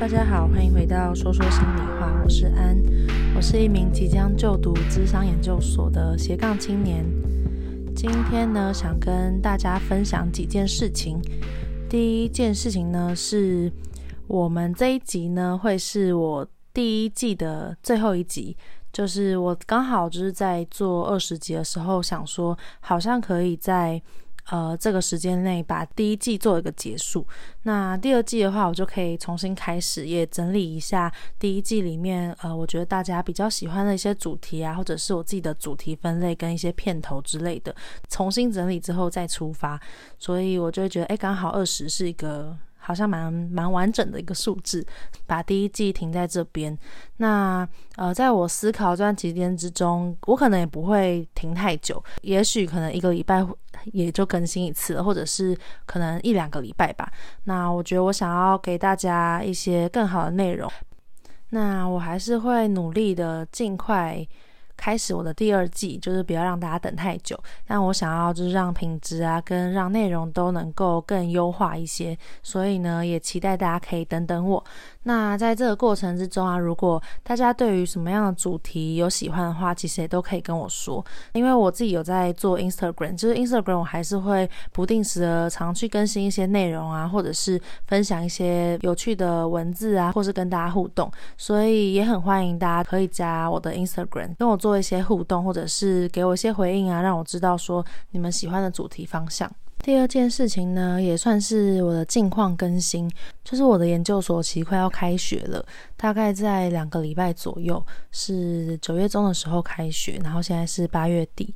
大家好，欢迎回到说说心里话，我是安，我是一名即将就读智商研究所的斜杠青年。今天呢，想跟大家分享几件事情。第一件事情呢，是我们这一集呢，会是我第一季的最后一集。就是我刚好就是在做二十集的时候，想说好像可以在呃这个时间内把第一季做一个结束。那第二季的话，我就可以重新开始，也整理一下第一季里面呃，我觉得大家比较喜欢的一些主题啊，或者是我自己的主题分类跟一些片头之类的，重新整理之后再出发。所以我就会觉得，哎，刚好二十是一个。好像蛮蛮完整的一个数字，把第一季停在这边。那呃，在我思考这段期间之中，我可能也不会停太久，也许可能一个礼拜也就更新一次，或者是可能一两个礼拜吧。那我觉得我想要给大家一些更好的内容，那我还是会努力的尽快。开始我的第二季，就是不要让大家等太久。但我想要就是让品质啊，跟让内容都能够更优化一些。所以呢，也期待大家可以等等我。那在这个过程之中啊，如果大家对于什么样的主题有喜欢的话，其实也都可以跟我说。因为我自己有在做 Instagram，就是 Instagram 我还是会不定时的常去更新一些内容啊，或者是分享一些有趣的文字啊，或是跟大家互动。所以也很欢迎大家可以加我的 Instagram，跟我做。一些互动，或者是给我一些回应啊，让我知道说你们喜欢的主题方向。第二件事情呢，也算是我的近况更新，就是我的研究所其实快要开学了，大概在两个礼拜左右，是九月中的时候开学，然后现在是八月底。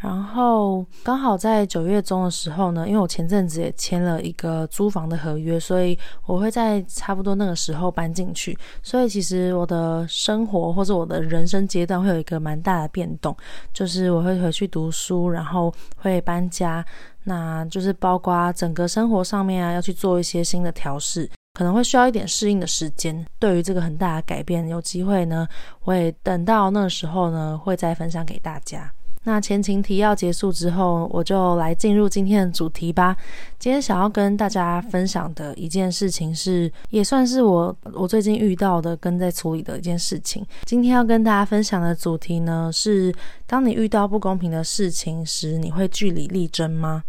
然后刚好在九月中的时候呢，因为我前阵子也签了一个租房的合约，所以我会在差不多那个时候搬进去。所以其实我的生活或者我的人生阶段会有一个蛮大的变动，就是我会回去读书，然后会搬家，那就是包括整个生活上面啊，要去做一些新的调试，可能会需要一点适应的时间。对于这个很大的改变，有机会呢，我也等到那时候呢，会再分享给大家。那前情提要结束之后，我就来进入今天的主题吧。今天想要跟大家分享的一件事情是，也算是我我最近遇到的跟在处理的一件事情。今天要跟大家分享的主题呢，是当你遇到不公平的事情时，你会据理力争吗？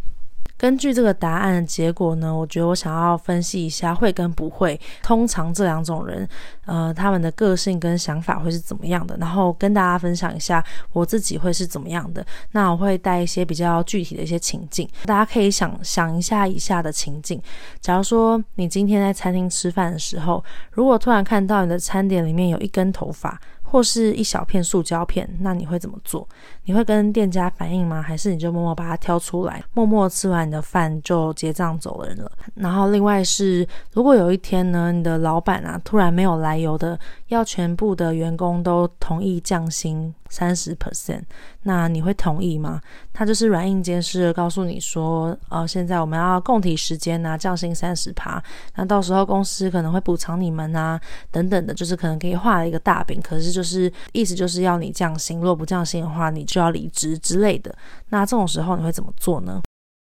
根据这个答案的结果呢，我觉得我想要分析一下会跟不会，通常这两种人，呃，他们的个性跟想法会是怎么样的，然后跟大家分享一下我自己会是怎么样的。那我会带一些比较具体的一些情境，大家可以想想一下以下的情境：假如说你今天在餐厅吃饭的时候，如果突然看到你的餐点里面有一根头发。或是一小片塑胶片，那你会怎么做？你会跟店家反映吗？还是你就默默把它挑出来，默默吃完你的饭就结账走人了？然后另外是，如果有一天呢，你的老板啊突然没有来由的要全部的员工都同意降薪三十 percent，那你会同意吗？他就是软硬兼施的告诉你说，呃，现在我们要共体时间啊，降薪三十趴，那到时候公司可能会补偿你们啊，等等的，就是可能给你画了一个大饼，可是就是意思就是要你降薪，如果不降薪的话，你就要离职之类的。那这种时候你会怎么做呢？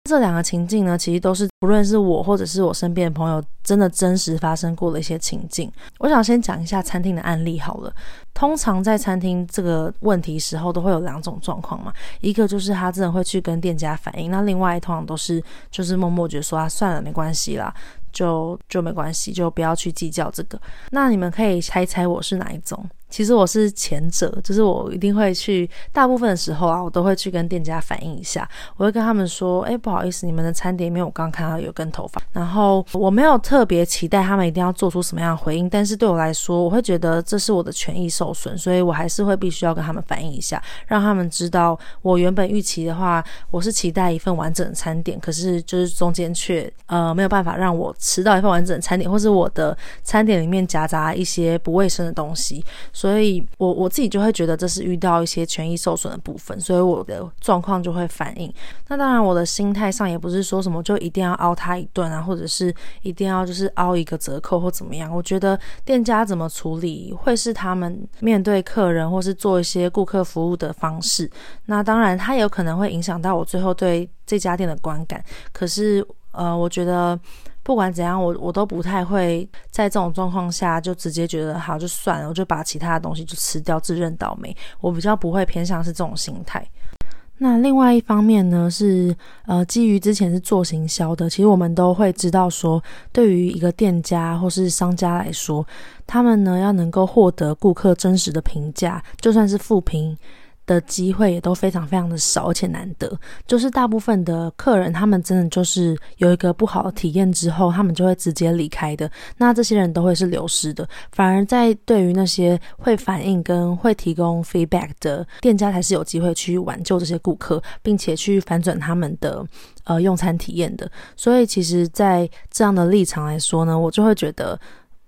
这两个情境呢，其实都是不论是我或者是我身边的朋友，真的真实发生过的一些情境。我想先讲一下餐厅的案例好了。通常在餐厅这个问题时候，都会有两种状况嘛，一个就是他真的会去跟店家反映，那另外通常都是就是默默觉说啊，算了，没关系啦，就就没关系，就不要去计较这个。那你们可以猜猜我是哪一种？其实我是前者，就是我一定会去，大部分的时候啊，我都会去跟店家反映一下。我会跟他们说，哎，不好意思，你们的餐点里面我刚刚看到有根头发。然后我没有特别期待他们一定要做出什么样的回应，但是对我来说，我会觉得这是我的权益受损，所以我还是会必须要跟他们反映一下，让他们知道我原本预期的话，我是期待一份完整的餐点，可是就是中间却呃没有办法让我吃到一份完整的餐点，或是我的餐点里面夹杂一些不卫生的东西。所以我我自己就会觉得这是遇到一些权益受损的部分，所以我的状况就会反应。那当然，我的心态上也不是说什么就一定要凹他一顿啊，或者是一定要就是凹一个折扣或怎么样。我觉得店家怎么处理会是他们面对客人或是做一些顾客服务的方式。那当然，它有可能会影响到我最后对这家店的观感。可是，呃，我觉得。不管怎样，我我都不太会在这种状况下就直接觉得好就算了，我就把其他的东西就吃掉，自认倒霉。我比较不会偏向是这种心态。那另外一方面呢，是呃，基于之前是做行销的，其实我们都会知道说，对于一个店家或是商家来说，他们呢要能够获得顾客真实的评价，就算是负评。的机会也都非常非常的少，而且难得。就是大部分的客人，他们真的就是有一个不好的体验之后，他们就会直接离开的。那这些人都会是流失的。反而在对于那些会反映跟会提供 feedback 的店家，才是有机会去挽救这些顾客，并且去反转他们的呃用餐体验的。所以，其实，在这样的立场来说呢，我就会觉得，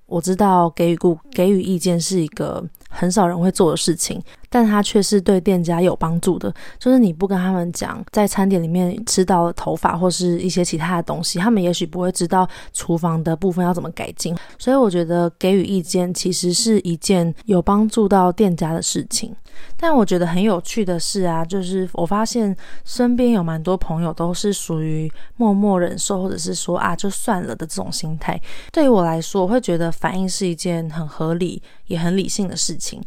我知道给予顾给予意见是一个很少人会做的事情。但它却是对店家有帮助的，就是你不跟他们讲，在餐点里面吃到了头发或是一些其他的东西，他们也许不会知道厨房的部分要怎么改进。所以我觉得给予意见其实是一件有帮助到店家的事情。但我觉得很有趣的是啊，就是我发现身边有蛮多朋友都是属于默默忍受，或者是说啊就算了的这种心态。对于我来说，我会觉得反应是一件很合理也很理性的事情。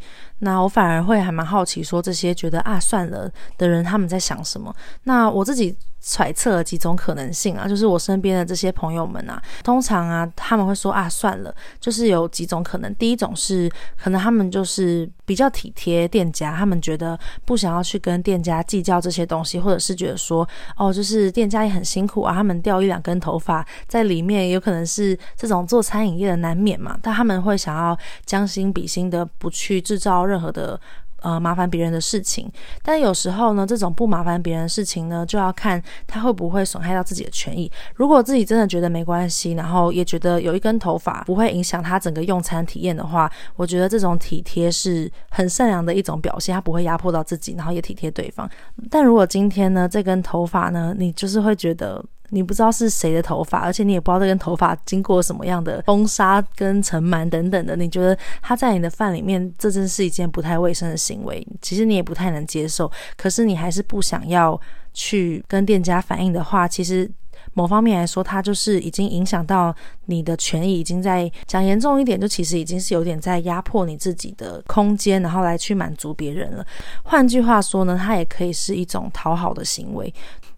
那我反而会还蛮好奇，说这些觉得啊算了的人他们在想什么？那我自己揣测了几种可能性啊，就是我身边的这些朋友们啊，通常啊他们会说啊算了，就是有几种可能。第一种是可能他们就是比较体贴店家，他们觉得不想要去跟店家计较这些东西，或者是觉得说哦，就是店家也很辛苦啊，他们掉一两根头发在里面，有可能是这种做餐饮业的难免嘛，但他们会想要将心比心的不去制造任何的呃麻烦别人的事情，但有时候呢，这种不麻烦别人的事情呢，就要看他会不会损害到自己的权益。如果自己真的觉得没关系，然后也觉得有一根头发不会影响他整个用餐体验的话，我觉得这种体贴是很善良的一种表现，他不会压迫到自己，然后也体贴对方。但如果今天呢，这根头发呢，你就是会觉得。你不知道是谁的头发，而且你也不知道这根头发经过什么样的风沙跟尘螨等等的，你觉得它在你的饭里面，这真是一件不太卫生的行为。其实你也不太能接受，可是你还是不想要去跟店家反映的话，其实某方面来说，它就是已经影响到你的权益，已经在讲严重一点，就其实已经是有点在压迫你自己的空间，然后来去满足别人了。换句话说呢，它也可以是一种讨好的行为。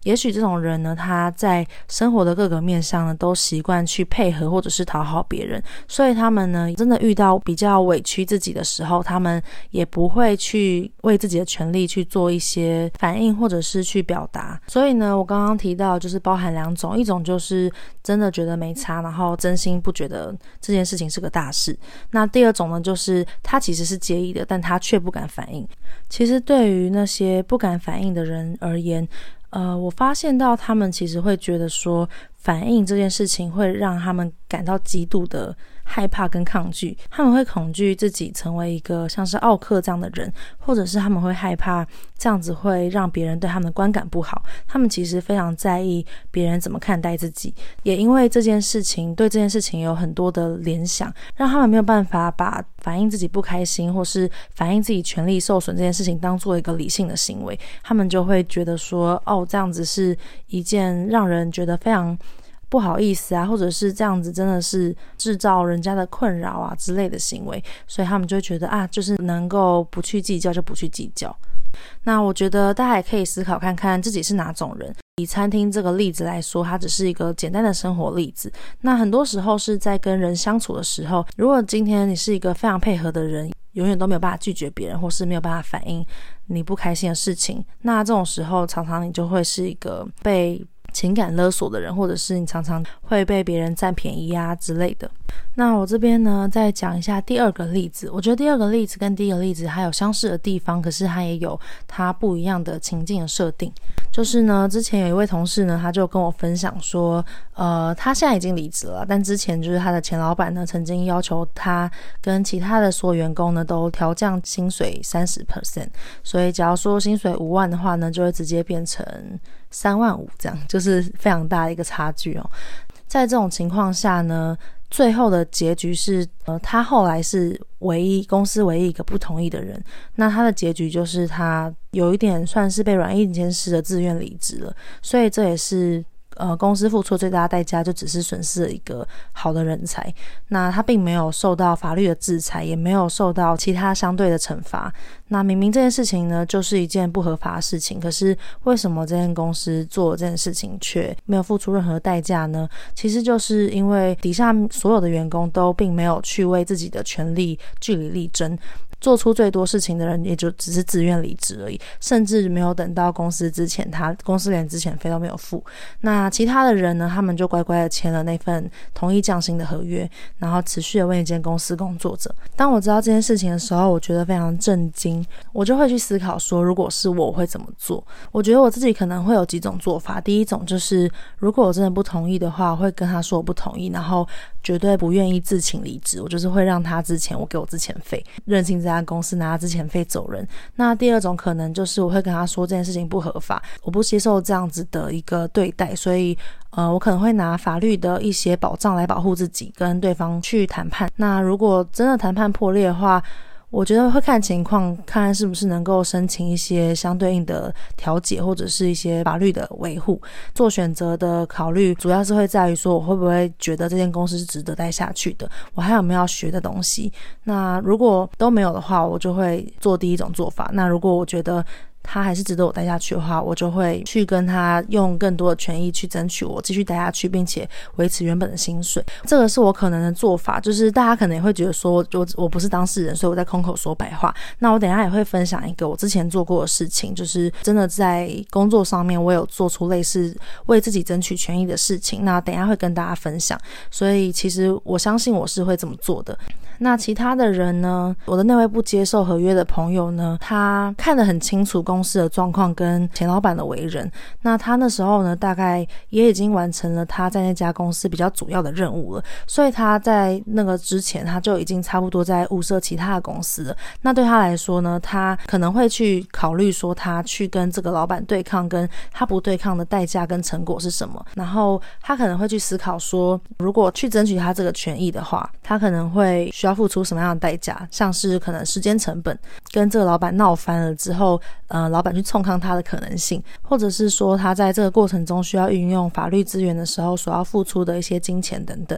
也许这种人呢，他在生活的各个面上呢，都习惯去配合或者是讨好别人，所以他们呢，真的遇到比较委屈自己的时候，他们也不会去为自己的权利去做一些反应或者是去表达。所以呢，我刚刚提到就是包含两种，一种就是真的觉得没差，然后真心不觉得这件事情是个大事。那第二种呢，就是他其实是介意的，但他却不敢反应。其实对于那些不敢反应的人而言，呃，我发现到他们其实会觉得说，反应这件事情会让他们感到极度的害怕跟抗拒，他们会恐惧自己成为一个像是奥克这样的人，或者是他们会害怕这样子会让别人对他们的观感不好。他们其实非常在意别人怎么看待自己，也因为这件事情对这件事情有很多的联想，让他们没有办法把反映自己不开心或是反映自己权利受损这件事情当做一个理性的行为。他们就会觉得说，哦，这样子是一件让人觉得非常。不好意思啊，或者是这样子，真的是制造人家的困扰啊之类的行为，所以他们就会觉得啊，就是能够不去计较就不去计较。那我觉得大家也可以思考看看自己是哪种人。以餐厅这个例子来说，它只是一个简单的生活例子。那很多时候是在跟人相处的时候，如果今天你是一个非常配合的人，永远都没有办法拒绝别人，或是没有办法反映你不开心的事情，那这种时候常常你就会是一个被情感勒索的人，或者是你常常会被别人占便宜啊之类的。那我这边呢，再讲一下第二个例子。我觉得第二个例子跟第一个例子还有相似的地方，可是它也有它不一样的情境的设定。就是呢，之前有一位同事呢，他就跟我分享说，呃，他现在已经离职了，但之前就是他的前老板呢，曾经要求他跟其他的所有员工呢都调降薪水三十 percent。所以，假如说薪水五万的话呢，就会直接变成三万五，这样就是非常大的一个差距哦。在这种情况下呢，最后的结局是，呃，他后来是唯一公司唯一一个不同意的人。那他的结局就是他有一点算是被软硬兼施的自愿离职了。所以这也是呃，公司付出最大代价就只是损失了一个好的人才，那他并没有受到法律的制裁，也没有受到其他相对的惩罚。那明明这件事情呢，就是一件不合法的事情，可是为什么这间公司做这件事情却没有付出任何代价呢？其实就是因为底下所有的员工都并没有去为自己的权利据理力争。做出最多事情的人，也就只是自愿离职而已，甚至没有等到公司之前，他公司连之前费都没有付。那其他的人呢？他们就乖乖的签了那份同意降薪的合约，然后持续的为一间公司工作着。当我知道这件事情的时候，我觉得非常震惊，我就会去思考说，如果是我，我会怎么做？我觉得我自己可能会有几种做法。第一种就是，如果我真的不同意的话，我会跟他说我不同意，然后绝对不愿意自请离职。我就是会让他之前我给我之前费，认清这家。公司拿他之前费走人。那第二种可能就是我会跟他说这件事情不合法，我不接受这样子的一个对待，所以呃，我可能会拿法律的一些保障来保护自己，跟对方去谈判。那如果真的谈判破裂的话，我觉得会看情况，看是不是能够申请一些相对应的调解，或者是一些法律的维护。做选择的考虑，主要是会在于说，我会不会觉得这间公司是值得待下去的，我还有没有要学的东西。那如果都没有的话，我就会做第一种做法。那如果我觉得，他还是值得我待下去的话，我就会去跟他用更多的权益去争取我继续待下去，并且维持原本的薪水。这个是我可能的做法。就是大家可能也会觉得说，我我不是当事人，所以我在空口说白话。那我等下也会分享一个我之前做过的事情，就是真的在工作上面我有做出类似为自己争取权益的事情。那等下会跟大家分享。所以其实我相信我是会这么做的。那其他的人呢？我的那位不接受合约的朋友呢？他看得很清楚公公司的状况跟前老板的为人。那他那时候呢，大概也已经完成了他在那家公司比较主要的任务了。所以他在那个之前，他就已经差不多在物色其他的公司了。那对他来说呢，他可能会去考虑说，他去跟这个老板对抗，跟他不对抗的代价跟成果是什么。然后他可能会去思考说，如果去争取他这个权益的话，他可能会。需要付出什么样的代价？像是可能时间成本，跟这个老板闹翻了之后，呃，老板去冲康他的可能性，或者是说他在这个过程中需要运用法律资源的时候所要付出的一些金钱等等。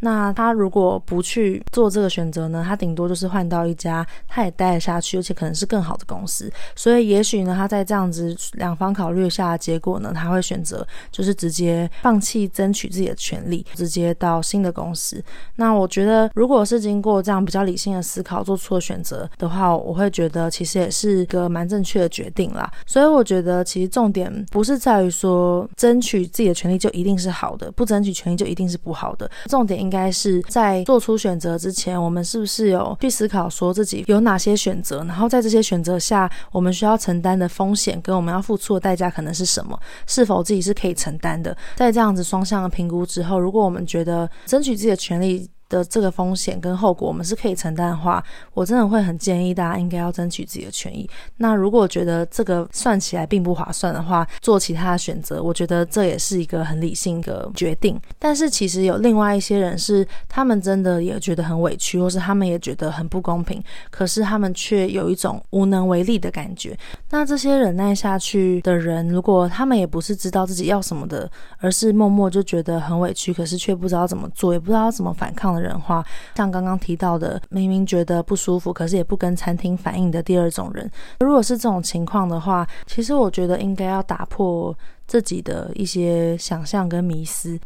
那他如果不去做这个选择呢？他顶多就是换到一家他也待得下去，而且可能是更好的公司。所以也许呢，他在这样子两方考虑下结果呢，他会选择就是直接放弃争取自己的权利，直接到新的公司。那我觉得，如果是经过这样比较理性的思考做出了选择的话，我会觉得其实也是一个蛮正确的决定啦。所以我觉得其实重点不是在于说争取自己的权利就一定是好的，不争取权利就一定是不好的。重点应应该是在做出选择之前，我们是不是有去思考说自己有哪些选择，然后在这些选择下，我们需要承担的风险跟我们要付出的代价可能是什么？是否自己是可以承担的？在这样子双向的评估之后，如果我们觉得争取自己的权利，的这个风险跟后果，我们是可以承担的话，我真的会很建议大家应该要争取自己的权益。那如果觉得这个算起来并不划算的话，做其他的选择，我觉得这也是一个很理性的决定。但是其实有另外一些人是，他们真的也觉得很委屈，或是他们也觉得很不公平，可是他们却有一种无能为力的感觉。那这些忍耐下去的人，如果他们也不是知道自己要什么的，而是默默就觉得很委屈，可是却不知道怎么做，也不知道怎么反抗的。人话，像刚刚提到的，明明觉得不舒服，可是也不跟餐厅反映的第二种人，如果是这种情况的话，其实我觉得应该要打破自己的一些想象跟迷思，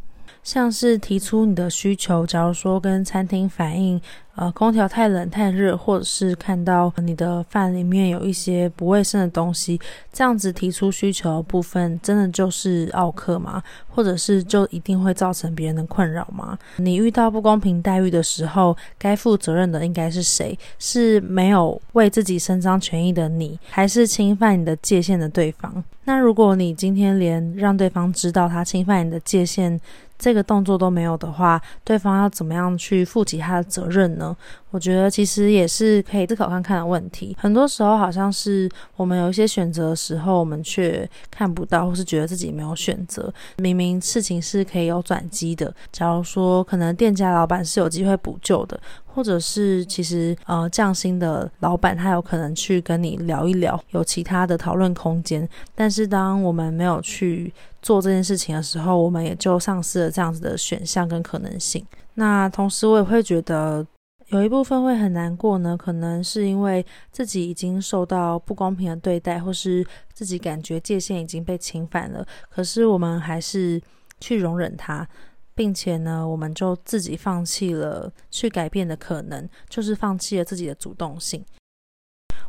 像是提出你的需求，假如说跟餐厅反映。呃，空调太冷太热，或者是看到你的饭里面有一些不卫生的东西，这样子提出需求的部分，真的就是奥客吗？或者是就一定会造成别人的困扰吗？你遇到不公平待遇的时候，该负责任的应该是谁？是没有为自己伸张权益的你，还是侵犯你的界限的对方？那如果你今天连让对方知道他侵犯你的界限这个动作都没有的话，对方要怎么样去负起他的责任呢？我觉得其实也是可以思考看看的问题。很多时候好像是我们有一些选择的时候，我们却看不到，或是觉得自己没有选择。明明事情是可以有转机的。假如说可能店家老板是有机会补救的，或者是其实呃降薪的老板他有可能去跟你聊一聊，有其他的讨论空间。但是当我们没有去做这件事情的时候，我们也就丧失了这样子的选项跟可能性。那同时我也会觉得。有一部分会很难过呢，可能是因为自己已经受到不公平的对待，或是自己感觉界限已经被侵犯了，可是我们还是去容忍他，并且呢，我们就自己放弃了去改变的可能，就是放弃了自己的主动性。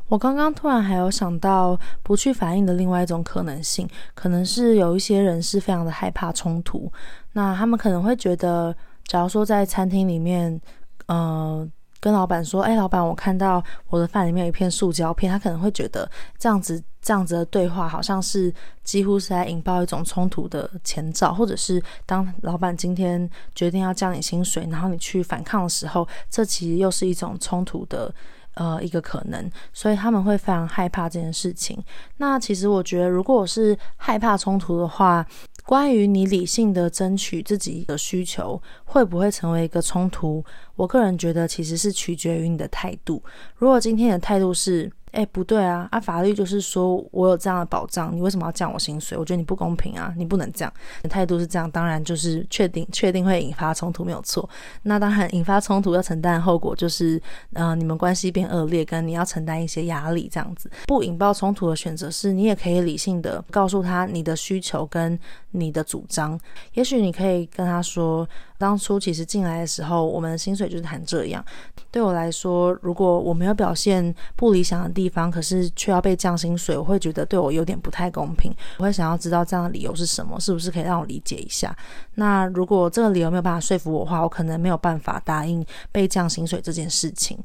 我刚刚突然还有想到不去反应的另外一种可能性，可能是有一些人是非常的害怕冲突，那他们可能会觉得，假如说在餐厅里面。呃，跟老板说，哎，老板，我看到我的饭里面有一片塑胶片，他可能会觉得这样子这样子的对话好像是几乎是在引爆一种冲突的前兆，或者是当老板今天决定要降你薪水，然后你去反抗的时候，这其实又是一种冲突的呃一个可能，所以他们会非常害怕这件事情。那其实我觉得，如果我是害怕冲突的话，关于你理性的争取自己的需求，会不会成为一个冲突？我个人觉得其实是取决于你的态度。如果今天的态度是，哎，不对啊，啊，法律就是说我有这样的保障，你为什么要降我薪水？我觉得你不公平啊，你不能这样。态度是这样，当然就是确定确定会引发冲突，没有错。那当然引发冲突要承担的后果就是，呃，你们关系变恶劣，跟你要承担一些压力这样子。不引爆冲突的选择是，你也可以理性的告诉他你的需求跟你的主张。也许你可以跟他说。当初其实进来的时候，我们的薪水就是谈这样。对我来说，如果我没有表现不理想的地地方，可是却要被降薪水，我会觉得对我有点不太公平。我会想要知道这样的理由是什么，是不是可以让我理解一下？那如果这个理由没有办法说服我的话，我可能没有办法答应被降薪水这件事情。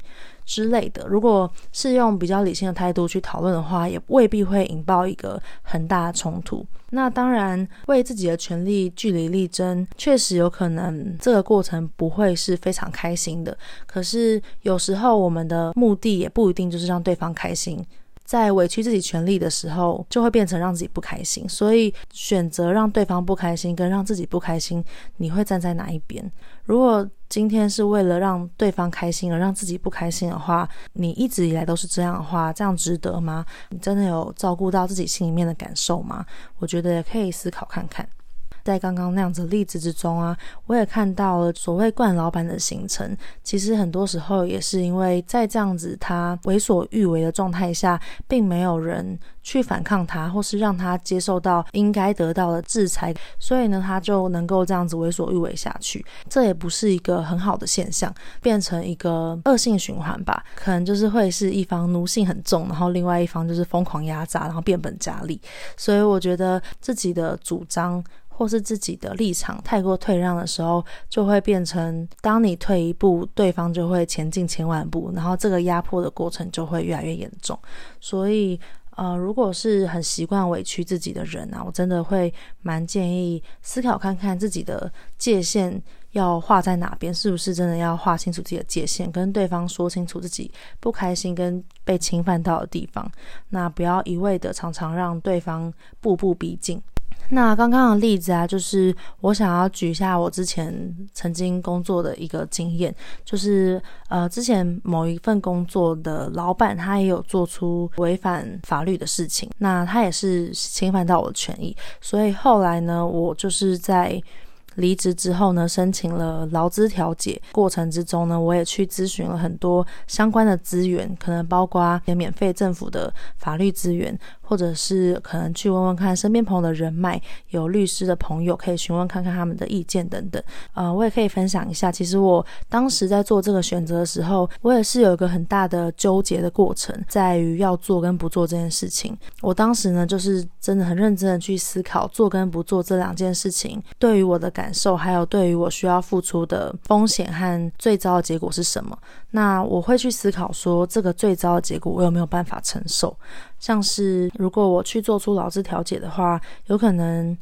之类的，如果是用比较理性的态度去讨论的话，也未必会引爆一个很大的冲突。那当然，为自己的权利据理力争，确实有可能这个过程不会是非常开心的。可是有时候我们的目的也不一定就是让对方开心。在委屈自己权利的时候，就会变成让自己不开心。所以选择让对方不开心跟让自己不开心，你会站在哪一边？如果今天是为了让对方开心而让自己不开心的话，你一直以来都是这样的话，这样值得吗？你真的有照顾到自己心里面的感受吗？我觉得可以思考看看。在刚刚那样子例子之中啊，我也看到了所谓惯老板的形成。其实很多时候也是因为在这样子他为所欲为的状态下，并没有人去反抗他，或是让他接受到应该得到的制裁，所以呢，他就能够这样子为所欲为下去。这也不是一个很好的现象，变成一个恶性循环吧。可能就是会是一方奴性很重，然后另外一方就是疯狂压榨，然后变本加厉。所以我觉得自己的主张。或是自己的立场太过退让的时候，就会变成当你退一步，对方就会前进千万步，然后这个压迫的过程就会越来越严重。所以，呃，如果是很习惯委屈自己的人啊，我真的会蛮建议思考看看自己的界限要画在哪边，是不是真的要画清楚自己的界限，跟对方说清楚自己不开心跟被侵犯到的地方，那不要一味的常常让对方步步逼近。那刚刚的例子啊，就是我想要举一下我之前曾经工作的一个经验，就是呃，之前某一份工作的老板他也有做出违反法律的事情，那他也是侵犯到我的权益，所以后来呢，我就是在。离职之后呢，申请了劳资调解过程之中呢，我也去咨询了很多相关的资源，可能包括免费政府的法律资源，或者是可能去问问看身边朋友的人脉，有律师的朋友可以询问看看他们的意见等等。呃，我也可以分享一下，其实我当时在做这个选择的时候，我也是有一个很大的纠结的过程，在于要做跟不做这件事情。我当时呢，就是真的很认真的去思考做跟不做这两件事情对于我的感感受，还有对于我需要付出的风险和最糟的结果是什么？那我会去思考说，这个最糟的结果我有没有办法承受？像是如果我去做出劳资调解的话，有可能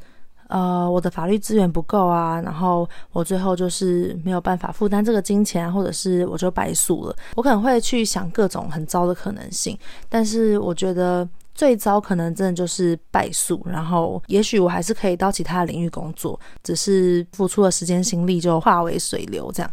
呃，我的法律资源不够啊，然后我最后就是没有办法负担这个金钱，或者是我就败诉了。我可能会去想各种很糟的可能性，但是我觉得。最糟可能真的就是败诉，然后也许我还是可以到其他领域工作，只是付出的时间心力就化为水流这样。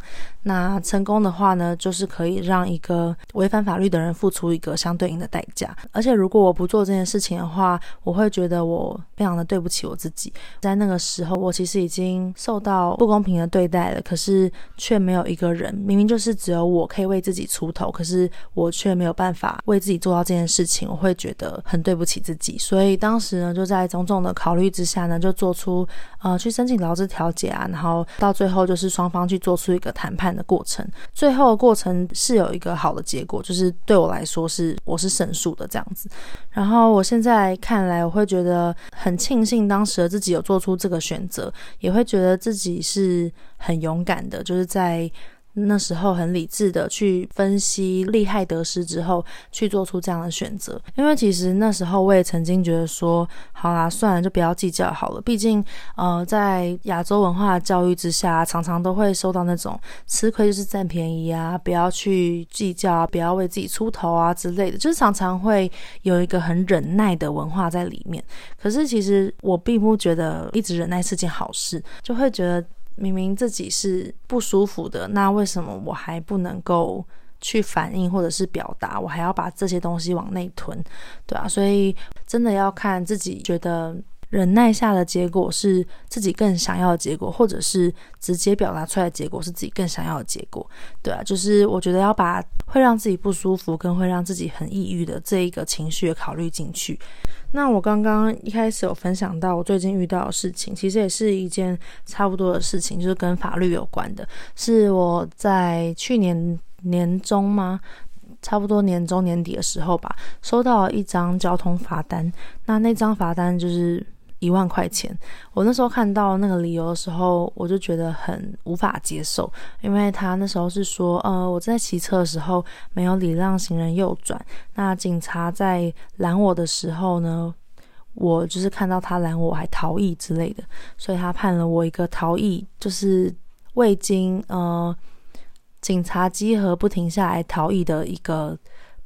那成功的话呢，就是可以让一个违反法律的人付出一个相对应的代价。而且如果我不做这件事情的话，我会觉得我非常的对不起我自己。在那个时候，我其实已经受到不公平的对待了，可是却没有一个人，明明就是只有我可以为自己出头，可是我却没有办法为自己做到这件事情，我会觉得很。对不起自己，所以当时呢，就在种种的考虑之下呢，就做出呃去申请劳资调解啊，然后到最后就是双方去做出一个谈判的过程。最后的过程是有一个好的结果，就是对我来说是我是胜诉的这样子。然后我现在看来，我会觉得很庆幸当时的自己有做出这个选择，也会觉得自己是很勇敢的，就是在。那时候很理智的去分析利害得失之后，去做出这样的选择。因为其实那时候我也曾经觉得说，好啦，算了，就不要计较好了。毕竟，呃，在亚洲文化教育之下，常常都会受到那种吃亏就是占便宜啊，不要去计较啊，不要为自己出头啊之类的，就是常常会有一个很忍耐的文化在里面。可是其实我并不觉得一直忍耐是件好事，就会觉得。明明自己是不舒服的，那为什么我还不能够去反应或者是表达？我还要把这些东西往内吞，对啊，所以真的要看自己觉得忍耐下的结果是自己更想要的结果，或者是直接表达出来的结果是自己更想要的结果，对啊，就是我觉得要把会让自己不舒服跟会让自己很抑郁的这一个情绪考虑进去。那我刚刚一开始有分享到我最近遇到的事情，其实也是一件差不多的事情，就是跟法律有关的。是我在去年年中吗？差不多年中年底的时候吧，收到了一张交通罚单。那那张罚单就是。一万块钱，我那时候看到那个理由的时候，我就觉得很无法接受，因为他那时候是说，呃，我在骑车的时候没有礼让行人右转，那警察在拦我的时候呢，我就是看到他拦我还逃逸之类的，所以他判了我一个逃逸，就是未经呃警察稽核不停下来逃逸的一个。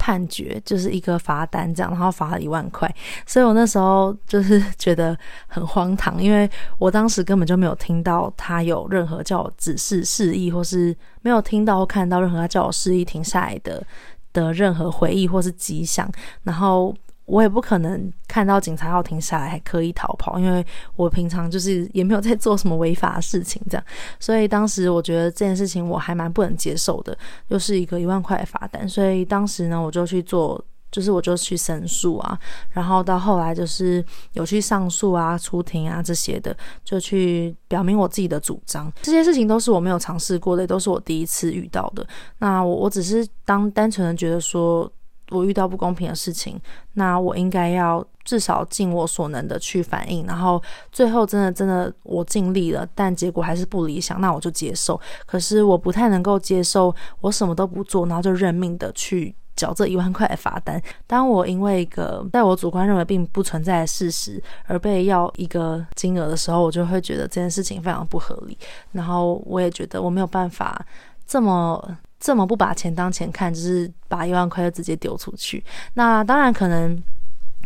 判决就是一个罚单，这样，然后罚了一万块，所以我那时候就是觉得很荒唐，因为我当时根本就没有听到他有任何叫我指示示意，或是没有听到或看到任何他叫我示意停下来的的任何回忆或是迹象，然后。我也不可能看到警察要停下来还刻意逃跑，因为我平常就是也没有在做什么违法的事情，这样，所以当时我觉得这件事情我还蛮不能接受的，又是一个一万块的罚单，所以当时呢，我就去做，就是我就去申诉啊，然后到后来就是有去上诉啊、出庭啊这些的，就去表明我自己的主张，这些事情都是我没有尝试过的，都是我第一次遇到的。那我我只是当单纯的觉得说。我遇到不公平的事情，那我应该要至少尽我所能的去反应，然后最后真的真的我尽力了，但结果还是不理想，那我就接受。可是我不太能够接受我什么都不做，然后就认命的去缴这一万块的罚单。当我因为一个在我主观认为并不存在的事实而被要一个金额的时候，我就会觉得这件事情非常不合理，然后我也觉得我没有办法这么。这么不把钱当钱看，就是把一万块就直接丢出去。那当然可能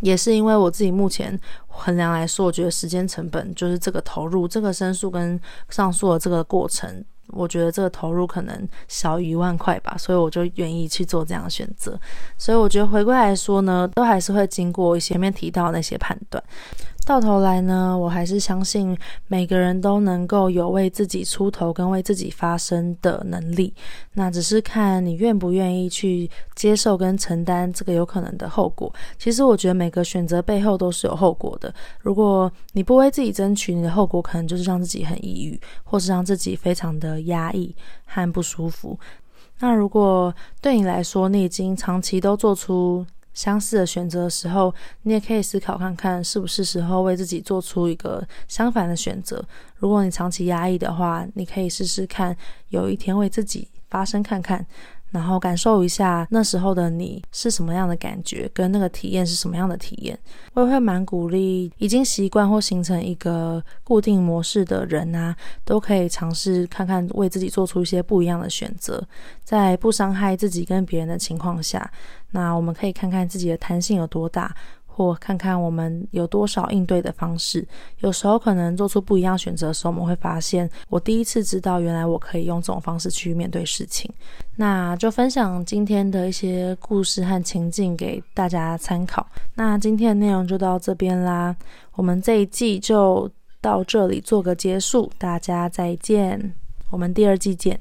也是因为我自己目前衡量来说，我觉得时间成本就是这个投入，这个申诉跟上诉的这个过程，我觉得这个投入可能小于一万块吧，所以我就愿意去做这样的选择。所以我觉得回归来说呢，都还是会经过前面提到那些判断。到头来呢，我还是相信每个人都能够有为自己出头跟为自己发声的能力。那只是看你愿不愿意去接受跟承担这个有可能的后果。其实我觉得每个选择背后都是有后果的。如果你不为自己争取，你的后果可能就是让自己很抑郁，或是让自己非常的压抑和不舒服。那如果对你来说，你已经长期都做出相似的选择的时候，你也可以思考看看，是不是时候为自己做出一个相反的选择。如果你长期压抑的话，你可以试试看，有一天为自己发声看看。然后感受一下那时候的你是什么样的感觉，跟那个体验是什么样的体验。我也会蛮鼓励已经习惯或形成一个固定模式的人啊，都可以尝试看看为自己做出一些不一样的选择，在不伤害自己跟别人的情况下，那我们可以看看自己的弹性有多大。或看看我们有多少应对的方式，有时候可能做出不一样选择的时候，我们会发现，我第一次知道原来我可以用这种方式去面对事情。那就分享今天的一些故事和情境给大家参考。那今天的内容就到这边啦，我们这一季就到这里做个结束，大家再见，我们第二季见。